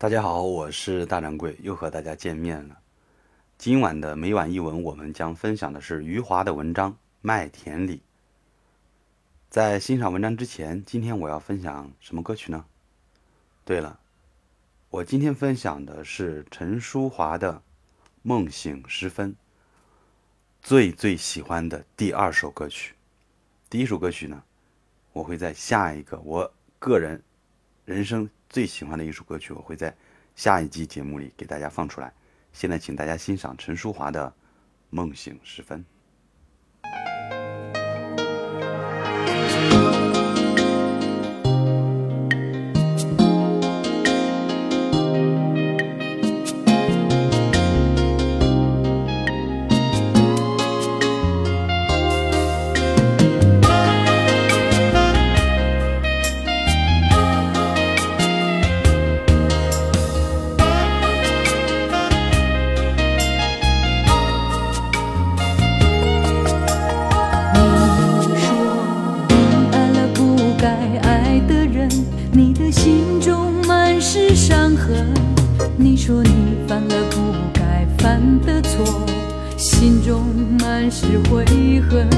大家好，我是大掌柜，又和大家见面了。今晚的每晚一文，我们将分享的是余华的文章《麦田里》。在欣赏文章之前，今天我要分享什么歌曲呢？对了，我今天分享的是陈淑华的《梦醒时分》，最最喜欢的第二首歌曲。第一首歌曲呢，我会在下一个我个人人生。最喜欢的一首歌曲，我会在下一集节目里给大家放出来。现在，请大家欣赏陈淑华的《梦醒时分》。说你犯了不该犯的错心中满是悔恨。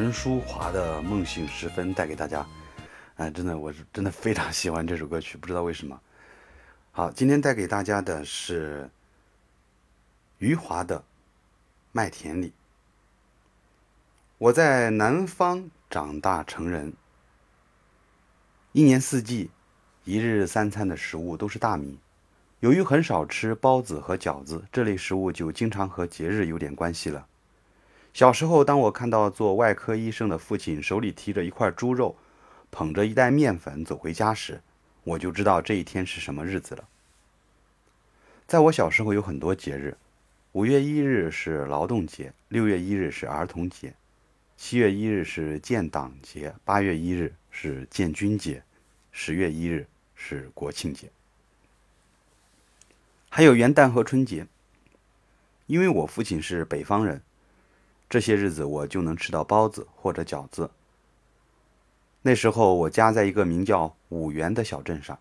陈淑华的《梦醒时分带给大家，哎，真的，我是真的非常喜欢这首歌曲，不知道为什么。好，今天带给大家的是余华的《麦田里》。我在南方长大成人，一年四季，一日三餐的食物都是大米。由于很少吃包子和饺子这类食物，就经常和节日有点关系了。小时候，当我看到做外科医生的父亲手里提着一块猪肉，捧着一袋面粉走回家时，我就知道这一天是什么日子了。在我小时候，有很多节日：五月一日是劳动节，六月一日是儿童节，七月一日是建党节，八月一日是建军节，十月一日是国庆节，还有元旦和春节。因为我父亲是北方人。这些日子我就能吃到包子或者饺子。那时候我家在一个名叫五原的小镇上，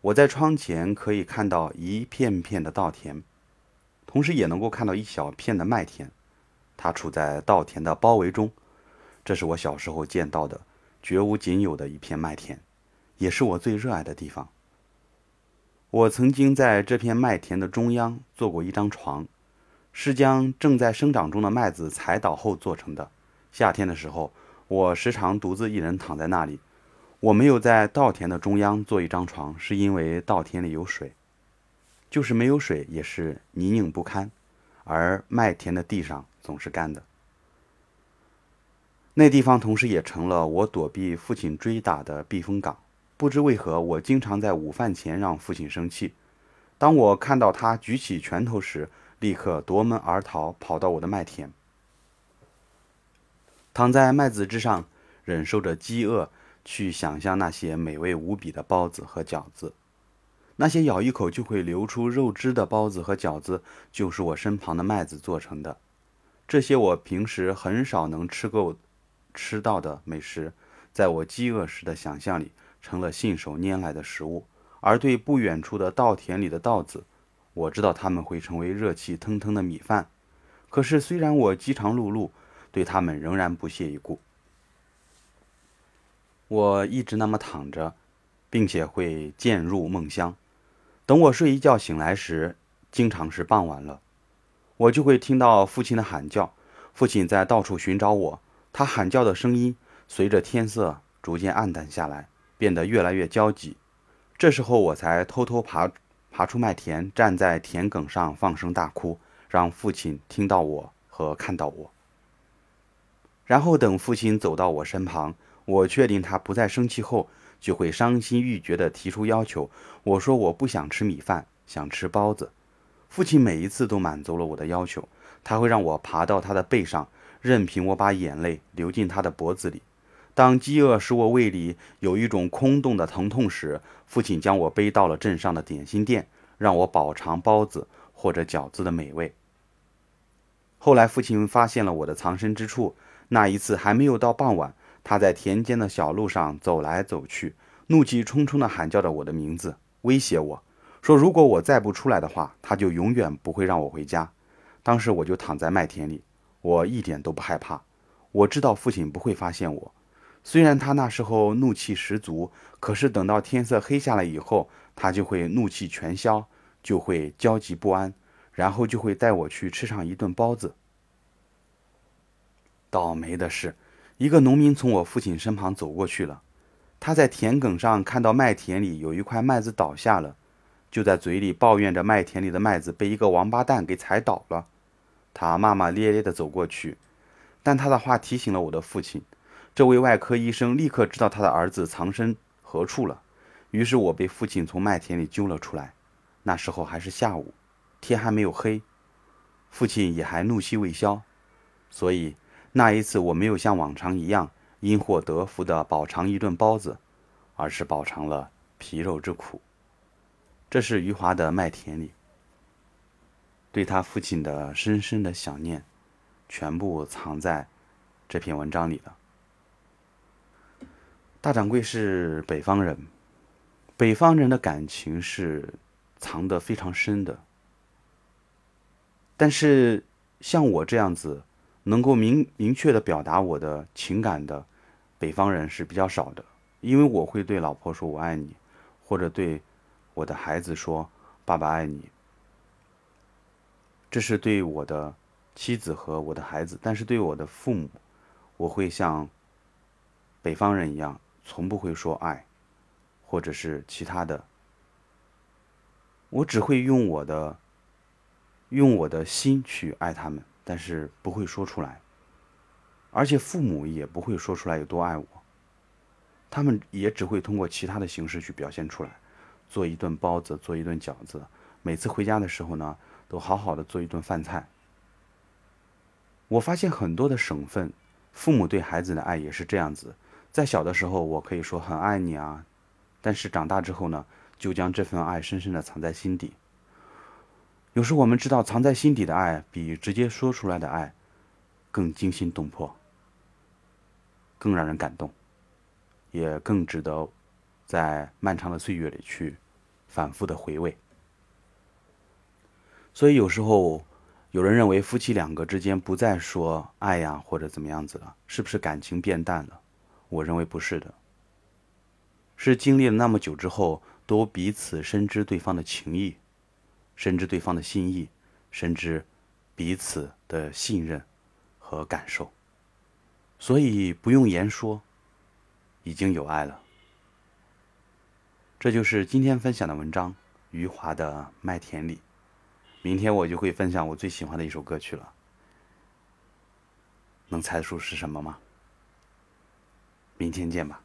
我在窗前可以看到一片片的稻田，同时也能够看到一小片的麦田，它处在稻田的包围中。这是我小时候见到的绝无仅有的一片麦田，也是我最热爱的地方。我曾经在这片麦田的中央做过一张床。是将正在生长中的麦子踩倒后做成的。夏天的时候，我时常独自一人躺在那里。我没有在稻田的中央做一张床，是因为稻田里有水，就是没有水也是泥泞不堪，而麦田的地上总是干的。那地方同时也成了我躲避父亲追打的避风港。不知为何，我经常在午饭前让父亲生气。当我看到他举起拳头时，立刻夺门而逃，跑到我的麦田，躺在麦子之上，忍受着饥饿，去想象那些美味无比的包子和饺子。那些咬一口就会流出肉汁的包子和饺子，就是我身旁的麦子做成的。这些我平时很少能吃够、吃到的美食，在我饥饿时的想象里，成了信手拈来的食物。而对不远处的稻田里的稻子，我知道他们会成为热气腾腾的米饭，可是虽然我饥肠辘辘，对他们仍然不屑一顾。我一直那么躺着，并且会渐入梦乡。等我睡一觉醒来时，经常是傍晚了，我就会听到父亲的喊叫。父亲在到处寻找我，他喊叫的声音随着天色逐渐暗淡下来，变得越来越焦急。这时候，我才偷偷爬。爬出麦田，站在田埂上放声大哭，让父亲听到我和看到我。然后等父亲走到我身旁，我确定他不再生气后，就会伤心欲绝地提出要求。我说我不想吃米饭，想吃包子。父亲每一次都满足了我的要求，他会让我爬到他的背上，任凭我把眼泪流进他的脖子里。当饥饿使我胃里有一种空洞的疼痛时，父亲将我背到了镇上的点心店，让我饱尝包子或者饺子的美味。后来，父亲发现了我的藏身之处。那一次还没有到傍晚，他在田间的小路上走来走去，怒气冲冲地喊叫着我的名字，威胁我说：“如果我再不出来的话，他就永远不会让我回家。”当时我就躺在麦田里，我一点都不害怕，我知道父亲不会发现我。虽然他那时候怒气十足，可是等到天色黑下来以后，他就会怒气全消，就会焦急不安，然后就会带我去吃上一顿包子。倒霉的是，一个农民从我父亲身旁走过去了，他在田埂上看到麦田里有一块麦子倒下了，就在嘴里抱怨着麦田里的麦子被一个王八蛋给踩倒了。他骂骂咧咧地走过去，但他的话提醒了我的父亲。这位外科医生立刻知道他的儿子藏身何处了，于是我被父亲从麦田里揪了出来。那时候还是下午，天还没有黑，父亲也还怒气未消，所以那一次我没有像往常一样因祸得福的饱尝一顿包子，而是饱尝了皮肉之苦。这是余华的麦田里，对他父亲的深深的想念，全部藏在这篇文章里了。大掌柜是北方人，北方人的感情是藏得非常深的。但是像我这样子能够明明确的表达我的情感的北方人是比较少的，因为我会对老婆说我爱你，或者对我的孩子说爸爸爱你。这是对我的妻子和我的孩子，但是对我的父母，我会像北方人一样。从不会说爱，或者是其他的。我只会用我的，用我的心去爱他们，但是不会说出来。而且父母也不会说出来有多爱我，他们也只会通过其他的形式去表现出来，做一顿包子，做一顿饺子，每次回家的时候呢，都好好的做一顿饭菜。我发现很多的省份，父母对孩子的爱也是这样子，在小的时候我可以说很爱你啊，但是长大之后呢，就将这份爱深深的藏在心底。有时我们知道，藏在心底的爱比直接说出来的爱更惊心动魄。更让人感动，也更值得在漫长的岁月里去反复的回味。所以有时候有人认为夫妻两个之间不再说爱呀或者怎么样子了，是不是感情变淡了？我认为不是的，是经历了那么久之后，都彼此深知对方的情谊，深知对方的心意，深知彼此的信任和感受。所以不用言说，已经有爱了。这就是今天分享的文章，余华的《麦田里》。明天我就会分享我最喜欢的一首歌曲了。能猜出是什么吗？明天见吧。